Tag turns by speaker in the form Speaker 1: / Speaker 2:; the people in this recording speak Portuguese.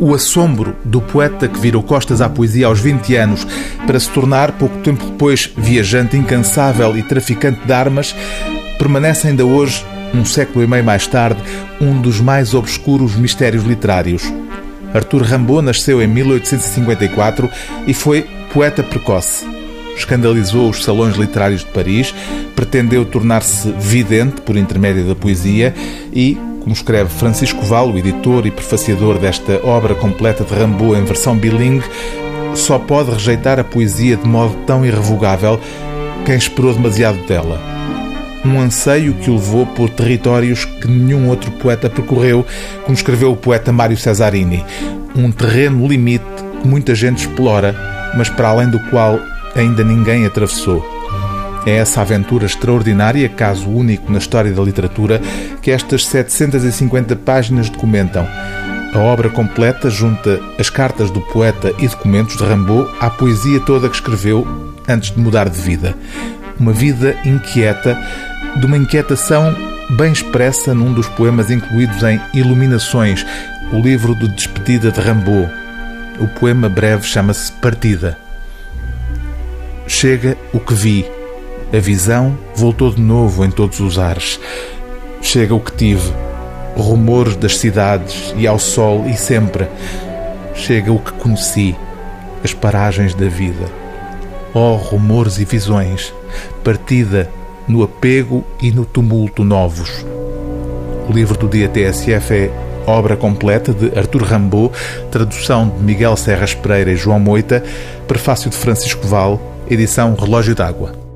Speaker 1: O assombro do poeta que virou costas à poesia aos 20 anos para se tornar, pouco tempo depois, viajante incansável e traficante de armas, permanece ainda hoje, um século e meio mais tarde, um dos mais obscuros mistérios literários. Arthur Rimbaud nasceu em 1854 e foi poeta precoce. Escandalizou os salões literários de Paris, pretendeu tornar-se vidente por intermédio da poesia e, como escreve Francisco Val, o editor e prefaciador desta obra completa de Rimbaud em versão bilingue, só pode rejeitar a poesia de modo tão irrevogável quem esperou demasiado dela. Um anseio que o levou por territórios que nenhum outro poeta percorreu, como escreveu o poeta Mário Cesarini. Um terreno limite que muita gente explora, mas para além do qual ainda ninguém atravessou. É essa aventura extraordinária, caso único na história da literatura, que estas 750 páginas documentam. A obra completa junta as cartas do poeta e documentos de Rimbaud à poesia toda que escreveu antes de mudar de vida. Uma vida inquieta, de uma inquietação bem expressa num dos poemas incluídos em Iluminações, o livro de despedida de Rimbaud. O poema breve chama-se Partida. Chega o que vi. A visão voltou de novo em todos os ares. Chega o que tive. Rumores das cidades e ao sol e sempre. Chega o que conheci. As paragens da vida. Oh, rumores e visões. Partida no apego e no tumulto novos. O livro do dia TSF é obra completa de Arthur Rimbaud, tradução de Miguel Serras Pereira e João Moita, prefácio de Francisco Val, edição Relógio d'Água.